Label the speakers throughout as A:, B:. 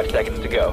A: Five seconds to go.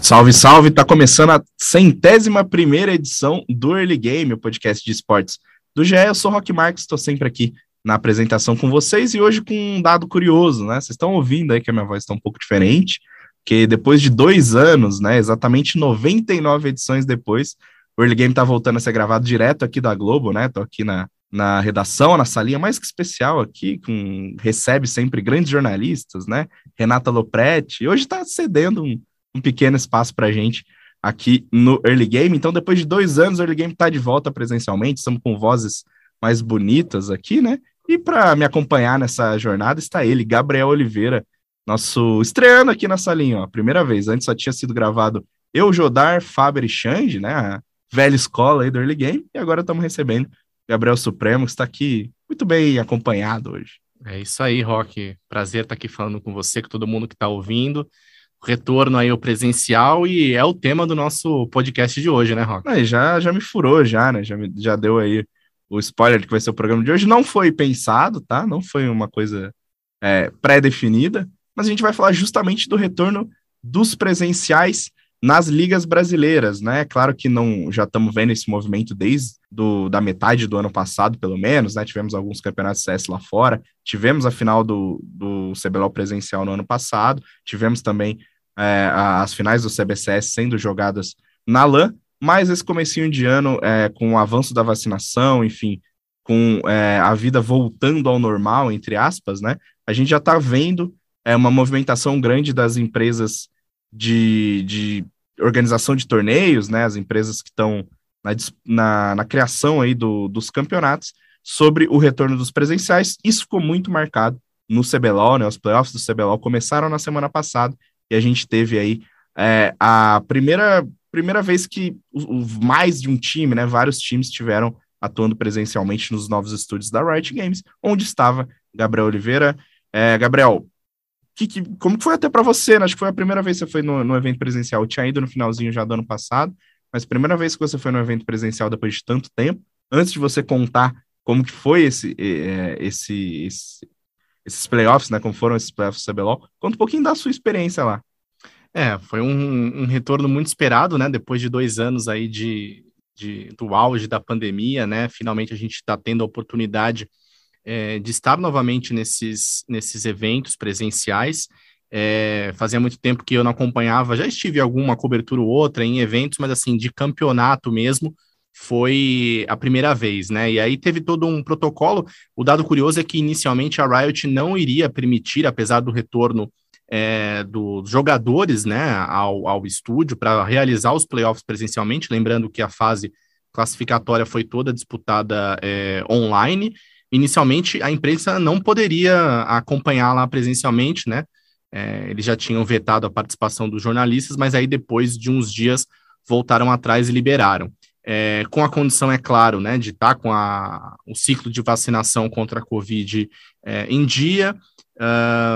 B: Salve, salve! Tá começando a centésima primeira edição do Early Game, o podcast de esportes do GE. Eu sou Rock Marques, estou sempre aqui na apresentação com vocês e hoje com um dado curioso, né? Vocês estão ouvindo aí que a minha voz está um pouco diferente, que depois de dois anos, né? Exatamente 99 edições depois, o Early Game tá voltando a ser gravado direto aqui da Globo, né? Tô aqui na, na redação, na salinha mais que especial aqui, com recebe sempre grandes jornalistas, né? Renata Lopretti. Hoje está cedendo um, um pequeno espaço para gente aqui no Early Game. Então, depois de dois anos, o Early Game está de volta presencialmente. Estamos com vozes mais bonitas aqui, né? E para me acompanhar nessa jornada está ele, Gabriel Oliveira, nosso estreando aqui na salinha, ó, primeira vez. Antes só tinha sido gravado eu, Jodar, Faber e Xande, né? A velha escola aí do Early Game. E agora estamos recebendo Gabriel Supremo, que está aqui muito bem acompanhado hoje.
C: É isso aí, Rock. Prazer estar aqui falando com você, com todo mundo que está ouvindo. Retorno aí ao presencial e é o tema do nosso podcast de hoje, né, Rock?
B: Aí, já, já me furou, já, né? Já, me, já deu aí o spoiler de que vai ser o programa de hoje. Não foi pensado, tá? Não foi uma coisa é, pré-definida, mas a gente vai falar justamente do retorno dos presenciais nas ligas brasileiras, né? Claro que não já estamos vendo esse movimento desde do, da metade do ano passado, pelo menos, né? Tivemos alguns campeonatos CS lá fora, tivemos a final do, do CBLOL presencial no ano passado, tivemos também é, as finais do CBCS sendo jogadas na LAN, mas esse comecinho de ano, é, com o avanço da vacinação, enfim, com é, a vida voltando ao normal, entre aspas, né? A gente já está vendo é, uma movimentação grande das empresas de, de organização de torneios, né, as empresas que estão na, na, na, criação aí do, dos campeonatos, sobre o retorno dos presenciais. Isso ficou muito marcado no CBLOL, né, os playoffs do CBLOL começaram na semana passada e a gente teve aí é, a primeira, primeira vez que o, o, mais de um time, né, vários times tiveram atuando presencialmente nos novos estúdios da Riot Games, onde estava Gabriel Oliveira. É, Gabriel, que, que, como que foi até para você? Né? Acho que foi a primeira vez que você foi no, no, evento presencial. Eu tinha ido no finalzinho já do ano passado, mas primeira vez que você foi no evento presencial depois de tanto tempo. Antes de você contar como que foi esse, é, esse, esse, esses playoffs, né? Como foram esses playoffs do CBLOL, conta um pouquinho da sua experiência lá.
C: É, foi um, um retorno muito esperado, né? Depois de dois anos aí de, de do auge da pandemia, né? Finalmente a gente está tendo a oportunidade é, de estar novamente nesses, nesses eventos presenciais. É, fazia muito tempo que eu não acompanhava, já estive alguma cobertura ou outra em eventos, mas assim, de campeonato mesmo, foi a primeira vez, né? E aí teve todo um protocolo. O dado curioso é que inicialmente a Riot não iria permitir, apesar do retorno é, dos jogadores, né, ao, ao estúdio para realizar os playoffs presencialmente. Lembrando que a fase classificatória foi toda disputada é, online Inicialmente, a imprensa não poderia acompanhar lá presencialmente, né? É, eles já tinham vetado a participação dos jornalistas, mas aí depois de uns dias voltaram atrás e liberaram. É, com a condição, é claro, né, de estar tá com a, o ciclo de vacinação contra a Covid é, em dia,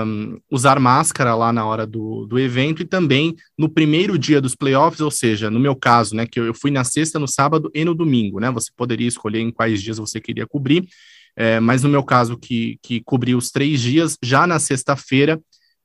C: um, usar máscara lá na hora do, do evento e também no primeiro dia dos playoffs, ou seja, no meu caso, né, que eu, eu fui na sexta, no sábado e no domingo, né, você poderia escolher em quais dias você queria cobrir, é, mas no meu caso, que, que cobri os três dias, já na sexta-feira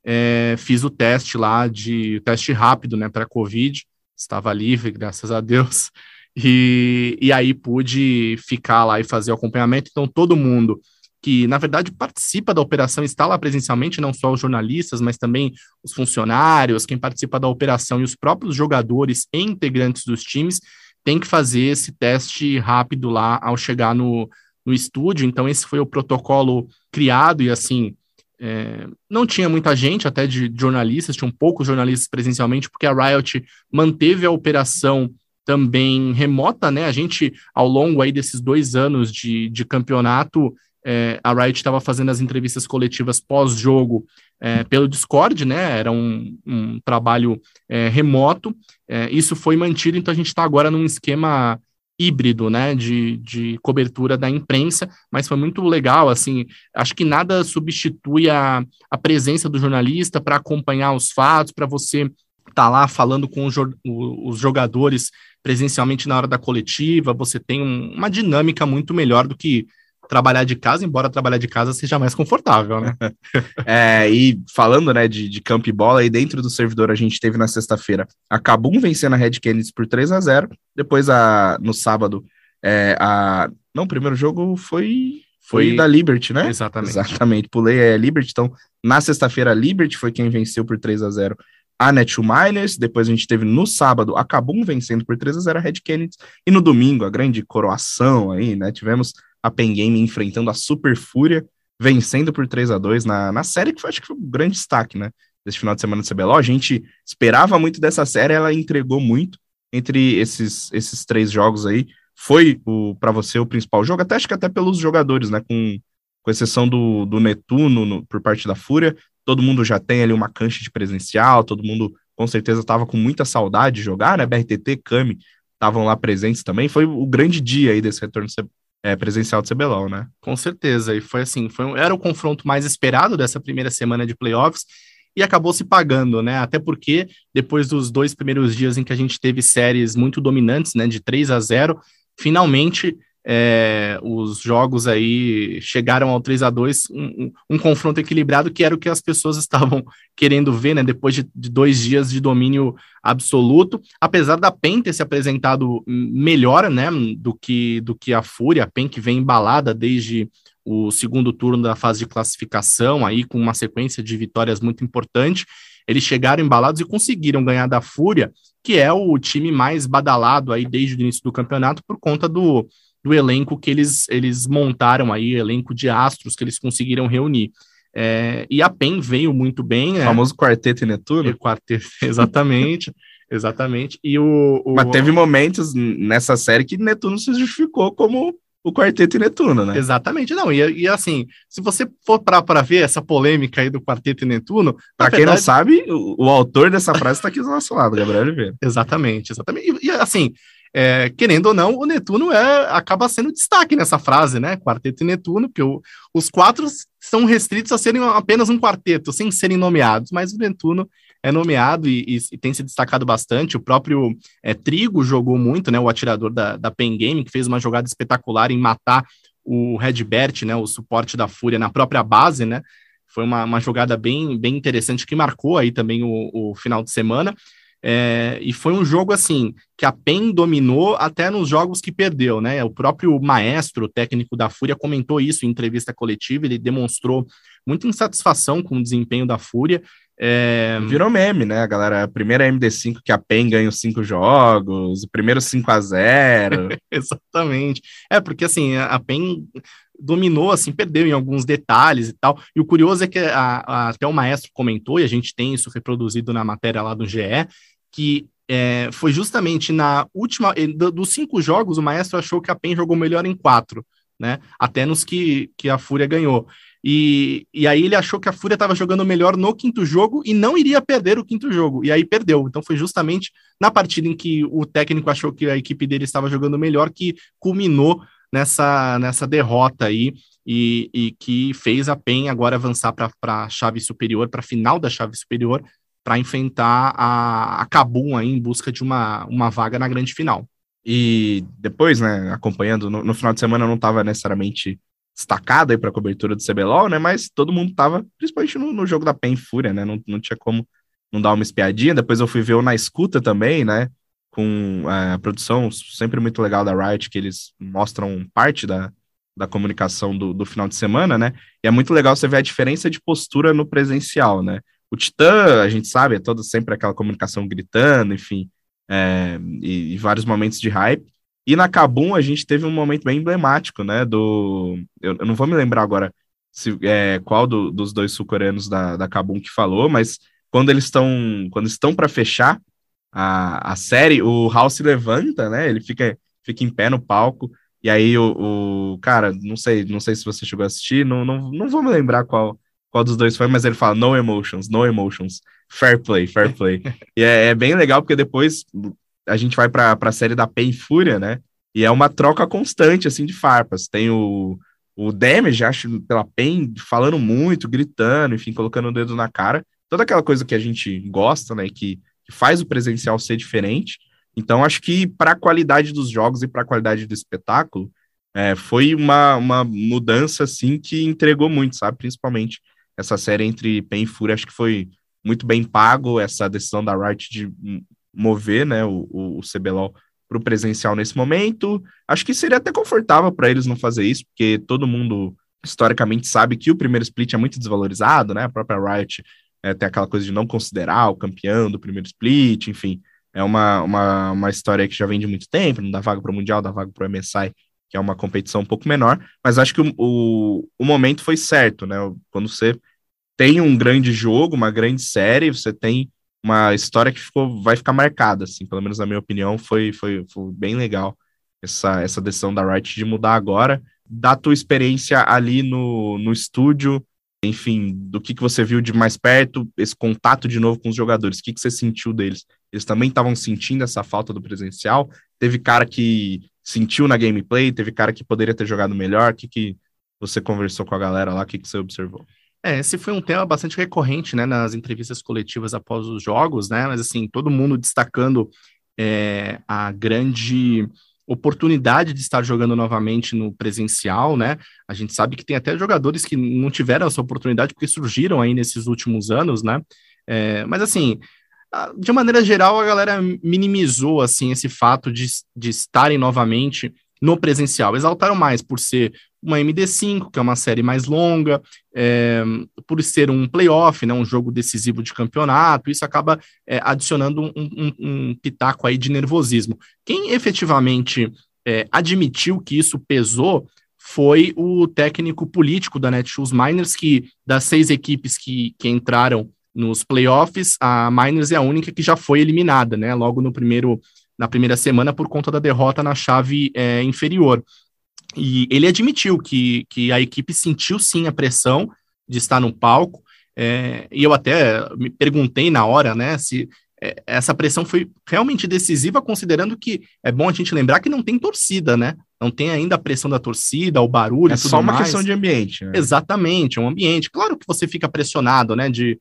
C: é, fiz o teste lá de teste rápido, né, para Covid, estava livre, graças a Deus, e, e aí pude ficar lá e fazer o acompanhamento. Então, todo mundo que, na verdade, participa da operação está lá presencialmente, não só os jornalistas, mas também os funcionários, quem participa da operação e os próprios jogadores e integrantes dos times, tem que fazer esse teste rápido lá ao chegar no, no estúdio, então esse foi o protocolo criado e assim, é, não tinha muita gente, até de jornalistas, tinham poucos jornalistas presencialmente, porque a Riot manteve a operação também remota, né? A gente, ao longo aí desses dois anos de, de campeonato, é, a Riot estava fazendo as entrevistas coletivas pós-jogo é, pelo Discord, né? Era um, um trabalho é, remoto. É, isso foi mantido, então a gente está agora num esquema híbrido, né, de, de cobertura da imprensa, mas foi muito legal, assim, acho que nada substitui a, a presença do jornalista para acompanhar os fatos, para você estar tá lá falando com os, os jogadores presencialmente na hora da coletiva, você tem um, uma dinâmica muito melhor do que trabalhar de casa, embora trabalhar de casa seja mais confortável, né?
B: é, e falando, né, de, de campo e bola, aí dentro do servidor a gente teve na sexta-feira a Cabum vencendo a Red Canids por 3 a 0 depois a, no sábado, é, a... Não, o primeiro jogo foi... Foi, da Liberty, né?
C: Exatamente.
B: Exatamente, pulei a é, Liberty, então na sexta-feira a Liberty foi quem venceu por 3 a 0 a Net Miners, depois a gente teve no sábado a Cabum vencendo por 3 a 0 a Red Kennedy, e no domingo, a grande coroação aí, né, tivemos a Pen Game enfrentando a Super Fúria, vencendo por 3 a 2 na, na série, que foi, acho que foi um grande destaque, né, desse final de semana do CBLOL, a gente esperava muito dessa série, ela entregou muito entre esses, esses três jogos aí, foi o para você o principal jogo, até acho que até pelos jogadores, né, com, com exceção do, do Netuno no, por parte da Fúria, todo mundo já tem ali uma cancha de presencial, todo mundo com certeza estava com muita saudade de jogar, né? BRTT, Cami estavam lá presentes também. Foi o grande dia aí desse retorno é, presencial do CBLOL, né?
C: Com certeza, e foi assim, foi, era o confronto mais esperado dessa primeira semana de playoffs e acabou se pagando, né? Até porque depois dos dois primeiros dias em que a gente teve séries muito dominantes, né, de 3 a 0, finalmente é, os jogos aí chegaram ao 3 a 2 um, um, confronto equilibrado que era o que as pessoas estavam querendo ver, né? Depois de, de, dois dias de domínio absoluto, apesar da PEN ter se apresentado melhor, né? Do que, do que a Fúria, a PEN que vem embalada desde o segundo turno da fase de classificação, aí com uma sequência de vitórias muito importante. Eles chegaram embalados e conseguiram ganhar da Fúria, que é o time mais badalado aí desde o início do campeonato por conta do do elenco que eles, eles montaram aí, elenco de astros que eles conseguiram reunir. É, e a PEN veio muito bem.
B: O famoso quarteto e Netuno?
C: Quarteto, exatamente. exatamente. E o, o,
B: Mas teve momentos nessa série que Netuno se justificou como o Quarteto e Netuno, né?
C: Exatamente, não, e, e assim, se você for para ver essa polêmica aí do Quarteto e Netuno...
B: Para quem verdade... não sabe, o, o, autor dessa frase está aqui do nosso lado, Gabriel Oliveira.
C: Exatamente, exatamente, e, e assim, é, querendo ou não, o Netuno é, acaba sendo destaque nessa frase, né? Quarteto e Netuno, porque o, os quatro são restritos a serem apenas um quarteto, sem serem nomeados, mas o Netuno é nomeado e, e, e tem se destacado bastante. O próprio é, Trigo jogou muito, né? O atirador da, da Pen Game, que fez uma jogada espetacular em matar o Redbert, né? O suporte da Fúria na própria base, né? Foi uma, uma jogada bem, bem interessante que marcou aí também o, o final de semana. É, e foi um jogo assim que a PEN dominou até nos jogos que perdeu, né? O próprio maestro, técnico da Fúria, comentou isso em entrevista coletiva. Ele demonstrou muita insatisfação com o desempenho da Fúria.
B: É... Virou meme, né, galera? A primeira MD5 que a PEN ganha os cinco jogos, o primeiro 5 a 0
C: Exatamente. É, porque assim, a PEN dominou, assim, perdeu em alguns detalhes e tal. E o curioso é que a, a, até o maestro comentou, e a gente tem isso reproduzido na matéria lá do GE, que é, foi justamente na última. Dos cinco jogos, o Maestro achou que a PEN jogou melhor em quatro, né? Até nos que, que a Fúria ganhou. E, e aí ele achou que a Fúria estava jogando melhor no quinto jogo e não iria perder o quinto jogo. E aí perdeu. Então foi justamente na partida em que o técnico achou que a equipe dele estava jogando melhor que culminou nessa, nessa derrota aí. E, e que fez a PEN agora avançar para a chave superior, para a final da chave superior, para enfrentar a, a Cabum aí em busca de uma, uma vaga na grande final.
B: E depois, né, acompanhando, no, no final de semana eu não estava necessariamente destacado aí para a cobertura do CBLOL, né, mas todo mundo estava, principalmente no, no, jogo da PEN Fúria, né, não, não tinha como não dar uma espiadinha. Depois eu fui ver o Na Escuta também, né, com é, a produção sempre muito legal da Riot, que eles mostram parte da, da comunicação do, do final de semana, né, e é muito legal você ver a diferença de postura no presencial, né, o Titã, a gente sabe, é todo sempre aquela comunicação gritando, enfim, é, e, e, vários momentos de hype. E na Kabum a gente teve um momento bem emblemático, né? Do. Eu, eu não vou me lembrar agora se, é, qual do, dos dois sul-coreanos da, da Kabum que falou, mas quando eles estão quando estão para fechar a, a série, o House se levanta, né? Ele fica, fica em pé no palco. E aí o, o cara, não sei, não sei se você chegou a assistir, não, não, não vou me lembrar qual qual dos dois foi, mas ele fala no emotions, no emotions, fair play, fair play. e é, é, bem legal porque depois a gente vai para a série da Pain Fúria, né? E é uma troca constante, assim, de farpas. Tem o, o Damage, acho, pela Pain, falando muito, gritando, enfim, colocando o dedo na cara. Toda aquela coisa que a gente gosta, né? Que, que faz o presencial ser diferente. Então, acho que para a qualidade dos jogos e para a qualidade do espetáculo, é, foi uma, uma mudança, assim, que entregou muito, sabe? Principalmente essa série entre Pen e Fúria, acho que foi muito bem pago essa decisão da Riot de mover, né, o, o, o CBLOL para o presencial nesse momento. Acho que seria até confortável para eles não fazer isso, porque todo mundo historicamente sabe que o primeiro split é muito desvalorizado, né? A própria Riot é, tem aquela coisa de não considerar o campeão do primeiro split, enfim. É uma, uma, uma história que já vem de muito tempo, não dá vaga para o Mundial, dá vaga para o MSI, que é uma competição um pouco menor, mas acho que o, o, o momento foi certo, né? Quando você tem um grande jogo, uma grande série, você tem uma história que ficou, vai ficar marcada, assim, pelo menos na minha opinião, foi, foi, foi bem legal essa, essa decisão da Riot de mudar agora, da tua experiência ali no, no estúdio, enfim, do que, que você viu de mais perto, esse contato de novo com os jogadores, o que, que você sentiu deles? Eles também estavam sentindo essa falta do presencial? Teve cara que sentiu na gameplay, teve cara que poderia ter jogado melhor, o que, que você conversou com a galera lá, o que, que você observou?
C: É, esse foi um tema bastante recorrente, né, nas entrevistas coletivas após os jogos, né, mas assim, todo mundo destacando é, a grande oportunidade de estar jogando novamente no presencial, né, a gente sabe que tem até jogadores que não tiveram essa oportunidade porque surgiram aí nesses últimos anos, né, é, mas assim, de maneira geral, a galera minimizou, assim, esse fato de, de estarem novamente no presencial. Exaltaram mais por ser uma MD5, que é uma série mais longa, é, por ser um playoff, né, um jogo decisivo de campeonato, isso acaba é, adicionando um, um, um, pitaco aí de nervosismo. Quem efetivamente é, admitiu que isso pesou foi o técnico político da Netshoes Miners, que das seis equipes que, que entraram nos playoffs, a Miners é a única que já foi eliminada, né, logo no primeiro na primeira semana por conta da derrota na chave é, inferior. E ele admitiu que, que a equipe sentiu sim a pressão de estar no palco, é, e eu até me perguntei na hora, né, se é, essa pressão foi realmente decisiva, considerando que é bom a gente lembrar que não tem torcida, né? Não tem ainda a pressão da torcida, o barulho. É
B: só uma
C: mais.
B: questão de ambiente.
C: Né? Exatamente, é um ambiente. Claro que você fica pressionado, né? De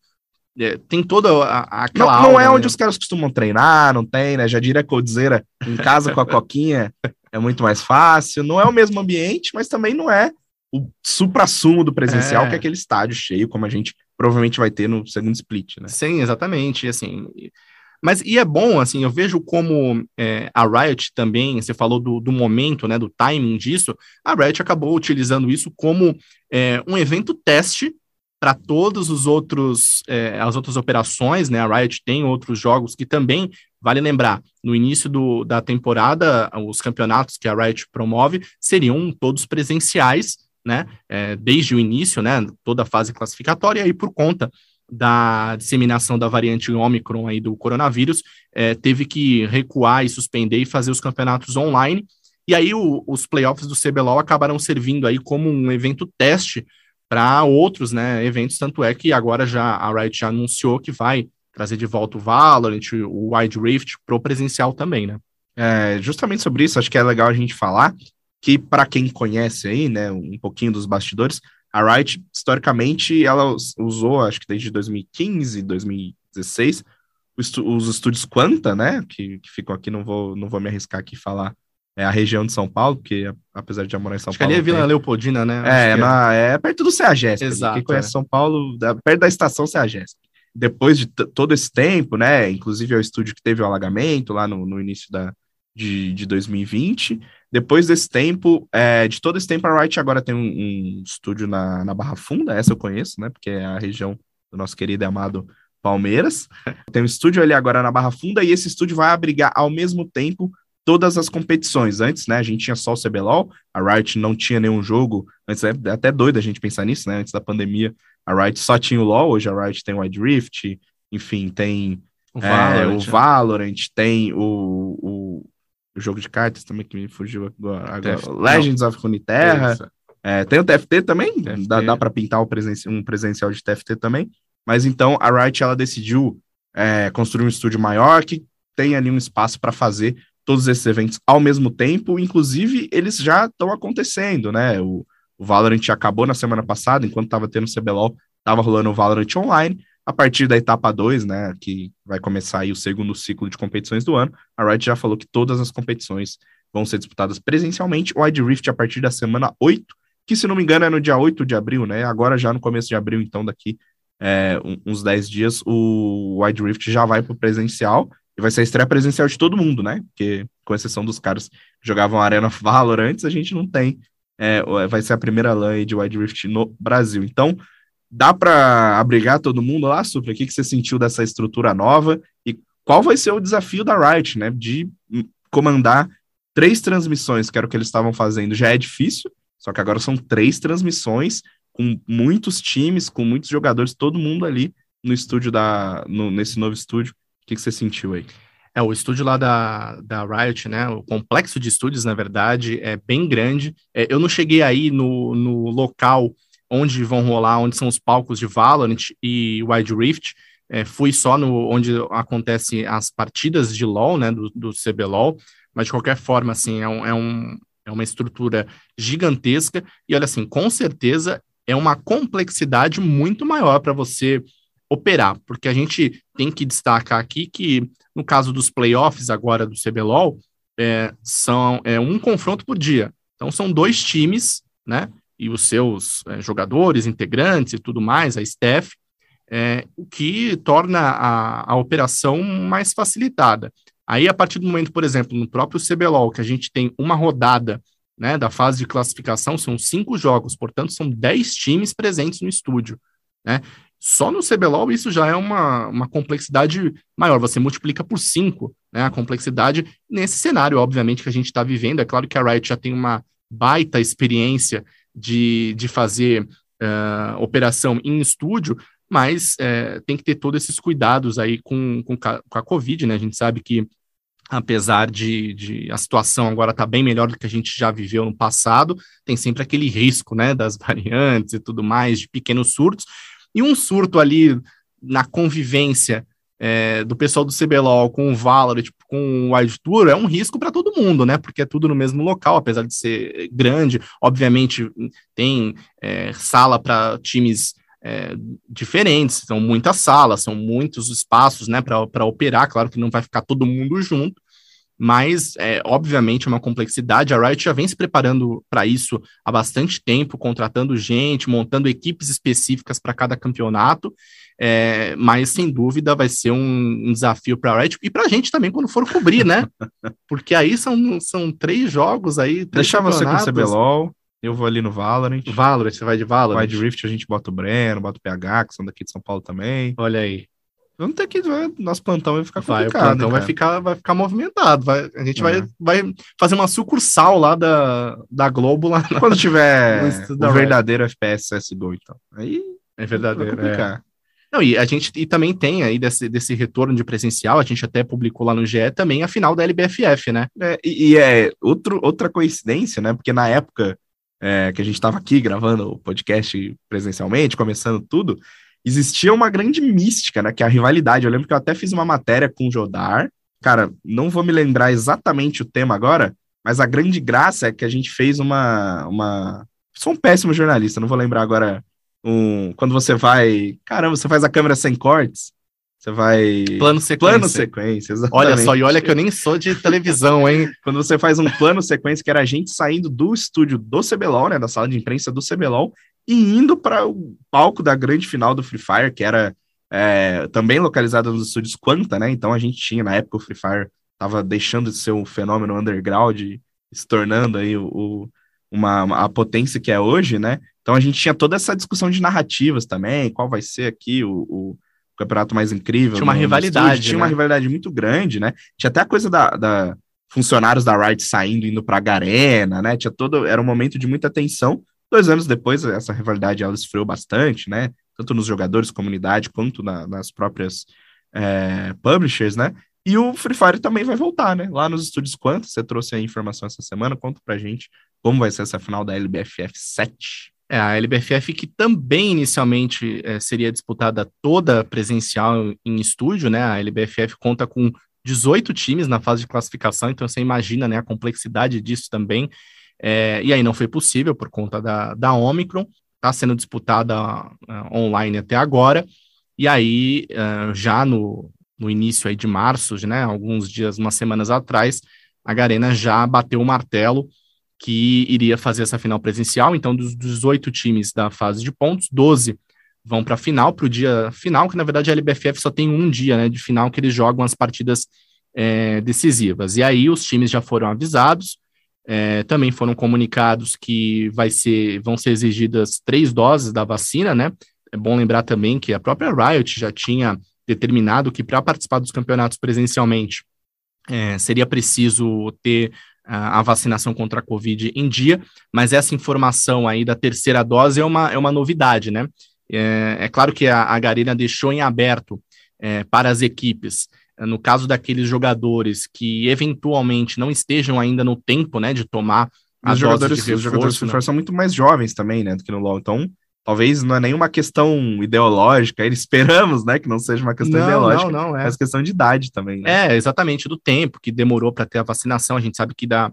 C: é, tem toda a, aquela.
B: Não, não é onde né? os caras costumam treinar, não tem, né? Já diria Coldzera em casa com a Coquinha é muito mais fácil. Não é o mesmo ambiente, mas também não é o supra-sumo do presencial, é. que é aquele estádio cheio, como a gente provavelmente vai ter no segundo split, né?
C: Sim, exatamente. Assim, mas e é bom, assim, eu vejo como é, a Riot também, você falou do, do, momento, né, do timing disso, a Riot acabou utilizando isso como é, um evento teste para todos os outros é, as outras operações, né? A Riot tem outros jogos que também vale lembrar no início do, da temporada os campeonatos que a Riot promove seriam todos presenciais, né? É, desde o início, né? Toda a fase classificatória e por conta da disseminação da variante Omicron aí do coronavírus, é, teve que recuar e suspender e fazer os campeonatos online. E aí o, os playoffs do CBLOL acabaram servindo aí como um evento teste para outros né, eventos, tanto é que agora já a Riot já anunciou que vai trazer de volta o Valorant, o Wide Rift pro presencial também, né?
B: É, justamente sobre isso, acho que é legal a gente falar que para quem conhece aí, né, um pouquinho dos bastidores, a Riot historicamente ela usou, acho que desde 2015, 2016, os estúdios Quanta, né, que, que ficam aqui, não vou, não vou me arriscar aqui falar é a região de São Paulo, porque apesar de já morar em São
C: Acho
B: Paulo.
C: Que ali é Vila tem... Leopoldina, né?
B: É, é, na, é perto do CEAGESP. Exato. Quem conhece é. São Paulo, da, perto da estação CEAGESP. Depois de todo esse tempo, né? Inclusive é o estúdio que teve o alagamento lá no, no início da, de, de 2020. Depois desse tempo, é, de todo esse tempo, a Wright agora tem um, um, estúdio na, na Barra Funda, essa eu conheço, né? Porque é a região do nosso querido e amado Palmeiras. Tem um estúdio ali agora na Barra Funda e esse estúdio vai abrigar ao mesmo tempo todas as competições. Antes, né, a gente tinha só o CBLOL, a Riot não tinha nenhum jogo, antes é até doido a gente pensar nisso, né, antes da pandemia, a Riot só tinha o LoL, hoje a Riot tem o Wide Rift, enfim, tem o Valorant, é, o né? Valorant tem o, o, o, jogo de cartas também que me fugiu agora, agora Legends não. of Runeterra, é, tem o TFT também, TFT. dá, dá para pintar um presencial de TFT também, mas então a Riot ela decidiu é, construir um estúdio maior que tem ali um espaço para fazer todos esses eventos ao mesmo tempo, inclusive eles já estão acontecendo, né? O, o Valorant acabou na semana passada, enquanto estava tendo o CBLOL, estava rolando o Valorant Online. A partir da etapa 2, né, que vai começar aí o segundo ciclo de competições do ano, a Riot já falou que todas as competições vão ser disputadas presencialmente. O Wide Rift a partir da semana 8, que se não me engano é no dia 8 de abril, né? Agora já no começo de abril, então daqui é, uns 10 dias, o Wide Rift já vai para o presencial e vai ser a estreia presencial de todo mundo, né? Porque, com exceção dos caras que jogavam Arena Valor antes, a gente não tem. É, vai ser a primeira LAN de Wide Rift no Brasil. Então, dá para abrigar todo mundo lá, Supra? O que, que você sentiu dessa estrutura nova? E qual vai ser o desafio da Riot, né? De comandar três transmissões, que era o que eles estavam fazendo. Já é difícil, só que agora são três transmissões com muitos times, com muitos jogadores, todo mundo ali no estúdio da. No, nesse novo estúdio. O que, que você sentiu aí?
C: É, o estúdio lá da, da Riot, né? O complexo de estúdios, na verdade, é bem grande. É, eu não cheguei aí no, no local onde vão rolar, onde são os palcos de Valorant e Wild Rift. É, fui só no onde acontecem as partidas de LoL, né? Do, do CBLOL. Mas, de qualquer forma, assim, é, um, é, um, é uma estrutura gigantesca. E, olha, assim, com certeza é uma complexidade muito maior para você operar, porque a gente tem que destacar aqui que, no caso dos playoffs agora do CBLOL, é, são é, um confronto por dia. Então, são dois times, né? E os seus é, jogadores, integrantes e tudo mais, a staff, é, o que torna a, a operação mais facilitada. Aí, a partir do momento, por exemplo, no próprio CBLOL, que a gente tem uma rodada né, da fase de classificação, são cinco jogos, portanto, são dez times presentes no estúdio. Né? Só no CBLOL isso já é uma, uma complexidade maior, você multiplica por cinco né, a complexidade nesse cenário, obviamente, que a gente está vivendo. É claro que a Riot já tem uma baita experiência de, de fazer uh, operação em estúdio, mas uh, tem que ter todos esses cuidados aí com, com, com a Covid, né? A gente sabe que apesar de, de, a situação agora estar tá bem melhor do que a gente já viveu no passado, tem sempre aquele risco, né, das variantes e tudo mais, de pequenos surtos, e um surto ali na convivência é, do pessoal do CBLOL com o Valorant, tipo, com o Wild é um risco para todo mundo, né? Porque é tudo no mesmo local, apesar de ser grande. Obviamente, tem é, sala para times é, diferentes, são muitas salas, são muitos espaços, né, para operar. Claro que não vai ficar todo mundo junto, mas é, obviamente é uma complexidade. A Riot já vem se preparando para isso há bastante tempo, contratando gente, montando equipes específicas para cada campeonato. É, mas sem dúvida vai ser um, um desafio para a Riot e para a gente também quando for cobrir, né? Porque aí são, são três jogos aí.
B: Deixar você com o CBLOL, eu vou ali no Valorant.
C: Valorant, você vai de Valorant?
B: Vai de Rift, a gente bota o Breno, bota o PH, que são daqui de São Paulo também.
C: Olha aí.
B: Vamos ter que. Nosso plantão vai ficar
C: complicado. Vai, o plantão vai ficar, vai ficar movimentado. Vai, a gente é. vai, vai fazer uma sucursal lá da, da Globo lá.
B: Quando tiver o verdadeiro FPS CSGO, então. Aí
C: é verdadeiro. É. Não, e a gente e também tem aí desse, desse retorno de presencial, a gente até publicou lá no GE também a final da LBFF, né?
B: É, e, e, é outro, outra coincidência, né? Porque na época é, que a gente estava aqui gravando o podcast presencialmente, começando tudo, existia uma grande mística, né? Que é a rivalidade. Eu lembro que eu até fiz uma matéria com o Jodar. Cara, não vou me lembrar exatamente o tema agora, mas a grande graça é que a gente fez uma. uma... Sou um péssimo jornalista, não vou lembrar agora. Um... Quando você vai. Caramba, você faz a câmera sem cortes. Você vai.
C: Plano sequência.
B: Plano sequência,
C: exatamente. Olha só, e olha que eu nem sou de televisão, hein?
B: Quando você faz um plano sequência, que era a gente saindo do estúdio do CBLOL, né? Da sala de imprensa do CBLOL, e indo para o palco da grande final do Free Fire, que era é, também localizado nos estúdios Quanta, né? Então a gente tinha, na época, o Free Fire estava deixando de ser um fenômeno underground, se tornando aí o, o uma, uma, a potência que é hoje, né? Então a gente tinha toda essa discussão de narrativas também, qual vai ser aqui o, o campeonato mais incrível.
C: Tinha uma rivalidade.
B: Tinha né? uma rivalidade muito grande, né? Tinha até a coisa da, da funcionários da Riot saindo, indo para a Garena, né? Tinha todo, era um momento de muita tensão, Dois anos depois, essa rivalidade ela esfriou bastante, né? Tanto nos jogadores, comunidade, quanto na, nas próprias é, publishers, né? E o Free Fire também vai voltar, né? Lá nos estúdios Quanto, você trouxe a informação essa semana, conta pra gente como vai ser essa final da LBFF 7.
C: É, a LBFF que também inicialmente é, seria disputada toda presencial em estúdio, né? A LBFF conta com 18 times na fase de classificação, então você imagina né, a complexidade disso também. É, e aí não foi possível por conta da, da Omicron, está sendo disputada uh, online até agora, e aí uh, já no, no início aí de março, né, alguns dias, umas semanas atrás, a Garena já bateu o martelo que iria fazer essa final presencial. Então, dos 18 times da fase de pontos, 12 vão para a final, para o dia final, que na verdade a LBFF só tem um dia né, de final que eles jogam as partidas é, decisivas. E aí os times já foram avisados, é, também foram comunicados que vai ser, vão ser exigidas três doses da vacina, né? É bom lembrar também que a própria Riot já tinha determinado que para participar dos campeonatos presencialmente é, seria preciso ter a, vacinação contra a Covid em dia, mas essa informação aí da terceira dose é uma, é uma novidade, né? É, é claro que a, a Garena deixou em aberto é, para as equipes, no caso daqueles jogadores que eventualmente não estejam ainda no tempo, né, de tomar
B: os jogadores, reforço, os jogadores né? são muito mais jovens também, né, do que no LoL. Então, talvez não é nenhuma questão ideológica, esperamos, né, que não seja uma questão não, ideológica, não, não, é. mas questão de idade também,
C: né? É, exatamente, do tempo que demorou para ter a vacinação, a gente sabe que da,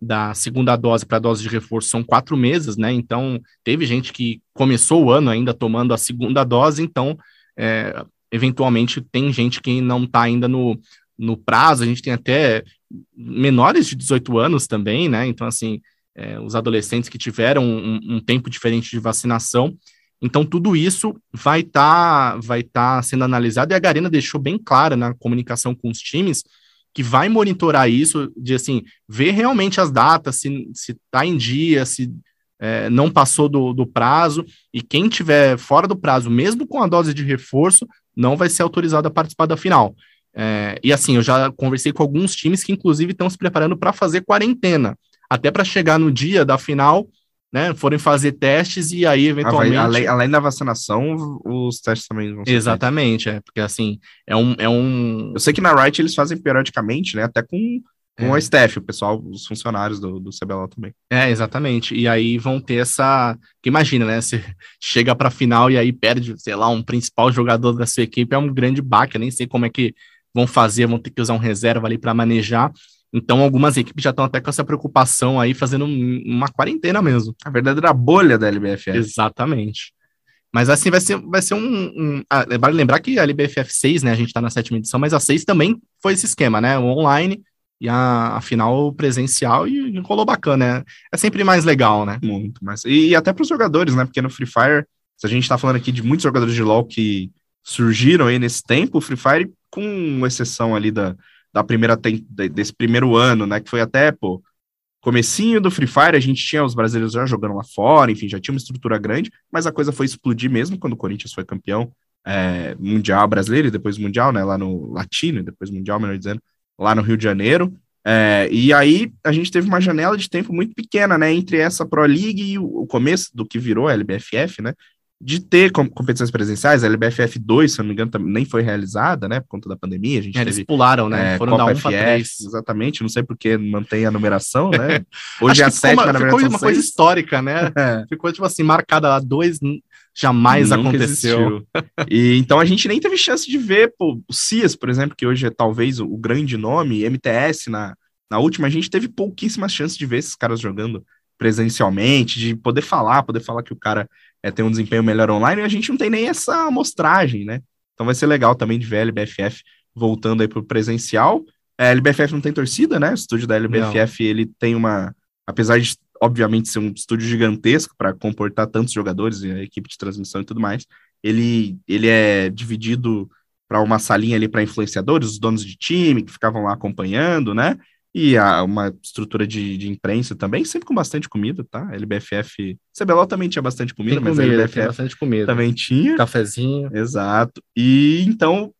C: da segunda dose para a dose de reforço são quatro meses, né, então teve gente que começou o ano ainda tomando a segunda dose, então, é, eventualmente tem gente que não está ainda no, no prazo, a gente tem até menores de 18 anos também, né, então, assim, é, os adolescentes que tiveram um, um, tempo diferente de vacinação. Então, tudo isso vai estar tá, vai tá sendo analisado e a Garena deixou bem clara na comunicação com os times que vai monitorar isso, de assim, ver realmente as datas, se está em dia, se é, não passou do, do prazo, e quem tiver fora do prazo, mesmo com a dose de reforço, não vai ser autorizado a participar da final. É, e assim, eu já conversei com alguns times que, inclusive, estão se preparando para fazer quarentena até para chegar no dia da final, né, forem fazer testes e aí eventualmente
B: além, além da vacinação, os testes também vão
C: ser Exatamente, feitos. é, porque assim, é um é um
B: Eu sei que na Riot eles fazem periodicamente, né, até com com é. o staff, o pessoal, os funcionários do, do CBLOL também.
C: É, exatamente. E aí vão ter essa. Que imagina, né? Você chega para final e aí perde, sei lá, um principal jogador da sua equipe, é um grande baque. Eu nem sei como é que vão fazer, vão ter que usar um reserva ali para manejar. Então, algumas equipes já estão até com essa preocupação aí, fazendo uma quarentena mesmo.
B: A verdadeira bolha da LBFF.
C: Exatamente. Mas assim, vai ser, vai ser um. um ah, vale lembrar que a LBFF 6, né? A gente está na sétima edição, mas a 6 também foi esse esquema, né? O online e a, a final presencial e rolou bacana, né? É sempre mais legal, né?
B: Muito mais. E, e até para os jogadores, né? Porque no Free Fire, se a gente está falando aqui de muitos jogadores de LoL que surgiram aí nesse tempo, o Free Fire, com exceção ali da, da primeira desse primeiro ano, né? Que foi até, pô, comecinho do Free Fire, a gente tinha os brasileiros já jogando lá fora, enfim, já tinha uma estrutura grande, mas a coisa foi explodir mesmo quando o Corinthians foi campeão é, mundial brasileiro e depois mundial, né? Lá no Latino e depois mundial, melhor dizendo, lá no Rio de Janeiro. É, e aí a gente teve uma janela de tempo muito pequena, né? Entre essa Pro League e o, começo do que virou a LBFF, né? de ter competições presenciais, a LBFF 2, se não me engano, nem foi realizada, né, por conta da pandemia, a gente
C: é, Eles pularam, né,
B: é, foram Copa dar um FF, Exatamente, não sei porque mantém a numeração, né, hoje é a sétima,
C: uma, Ficou uma coisa histórica, né, é. ficou, tipo assim, marcada lá, dois jamais Nunca aconteceu.
B: e então a gente nem teve chance de ver, pô, o Cias, por exemplo, que hoje é talvez o, grande nome, MTS na, na última, a gente teve pouquíssimas chances de ver esses caras jogando presencialmente, de poder falar, poder falar que o cara é, tem um desempenho melhor online, e a gente não tem nem essa amostragem, né? Então vai ser legal também de ver a LBFF voltando aí pro presencial. É, a LBFF não tem torcida, né? O estúdio da LBFF, não. ele tem uma... Apesar de, obviamente, ser um estúdio gigantesco para comportar tantos jogadores e a equipe de transmissão e tudo mais, ele, ele é dividido para uma salinha ali para influenciadores, os donos de time que ficavam lá acompanhando, né? E a, uma estrutura de, de imprensa também, sempre com bastante comida, tá? LBFF. CBLOL também tinha bastante comida,
C: Tem mas comida, LBFF bastante comida.
B: também tinha.
C: Cafezinho.
B: Exato. E então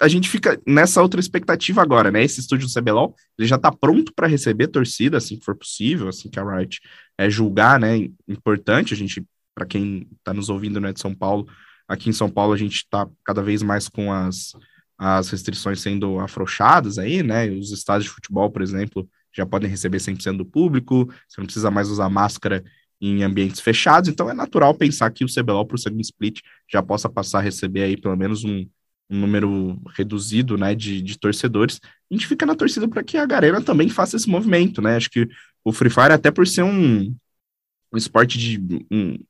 B: a gente fica nessa outra expectativa agora, né? Esse estúdio do CBLOL, ele já tá pronto para receber torcida, assim que for possível, assim que a Riot é julgar, né? Importante, a gente, para quem tá nos ouvindo, né, de São Paulo, aqui em São Paulo a gente tá cada vez mais com as as restrições sendo afrouxadas aí, né? Os estádios de futebol, por exemplo, já podem receber 100% do público, você não precisa mais usar máscara em ambientes fechados, então é natural pensar que o CBLOL para o segundo split já possa passar a receber aí pelo menos um, um número reduzido, né, de, de torcedores. A gente fica na torcida para que a Garena também faça esse movimento, né? Acho que o Free Fire, até por ser um, um esporte de,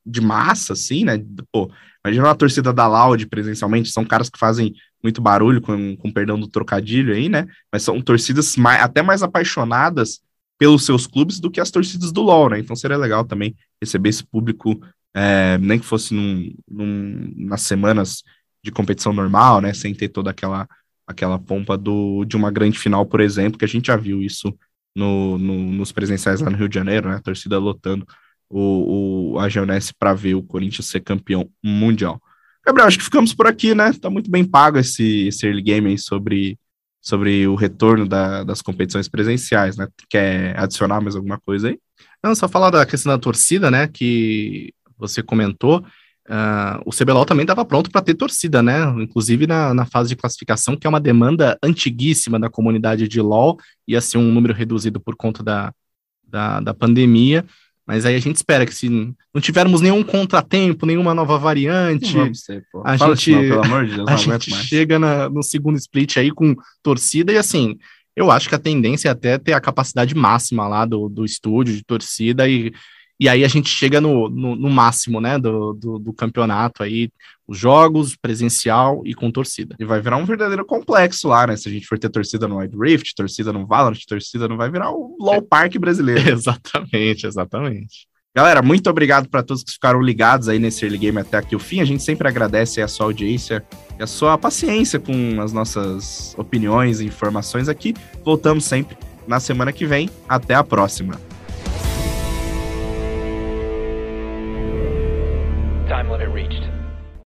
B: de massa, assim, né? Pô, imagina uma torcida da Loud presencialmente, são caras que fazem muito barulho, com, com perdão do trocadilho aí, né? Mas são torcidas mais, até mais apaixonadas pelos seus clubes do que as torcidas do LoL, né? Então seria legal também receber esse público, é, nem que fosse num, num, nas semanas de competição normal, né? Sem ter toda aquela, aquela pompa do, de uma grande final, por exemplo, que a gente já viu isso no, no, nos presenciais lá no Rio de Janeiro, né? A torcida lotando o, o, a Geonesse para ver o Corinthians ser campeão mundial. Gabriel, acho que ficamos por aqui, né? Tá muito bem pago esse, esse early game aí sobre, sobre o retorno da, das competições presenciais, né? Quer adicionar mais alguma coisa aí?
C: Não, só falar da questão da torcida, né? Que você comentou. Uh, o CBLOL também estava pronto para ter torcida, né? Inclusive na, na fase de classificação, que é uma demanda antiguíssima da comunidade de LOL, ia ser um número reduzido por conta da, da, da pandemia. Mas aí a gente espera que se não tivermos nenhum contratempo, nenhuma nova variante, ser, a Fala gente, não, pelo amor de Deus, a gente chega na, no segundo split aí com torcida e assim, eu acho que a tendência é até ter a capacidade máxima lá do, do estúdio de torcida e e aí a gente chega no, no, no máximo, né, do, do, do, campeonato aí, os jogos, presencial e com torcida.
B: E vai virar um verdadeiro complexo lá, né, se a gente for ter torcida no Wild Rift, torcida no Valorant, torcida não vai virar o LoL é. Park brasileiro.
C: exatamente, exatamente.
B: Galera, muito obrigado para todos que ficaram ligados aí nesse early game até aqui o fim. A gente sempre agradece a sua audiência e a sua paciência com as nossas opiniões e informações aqui. Voltamos sempre na semana que vem. Até a próxima. time limit reached.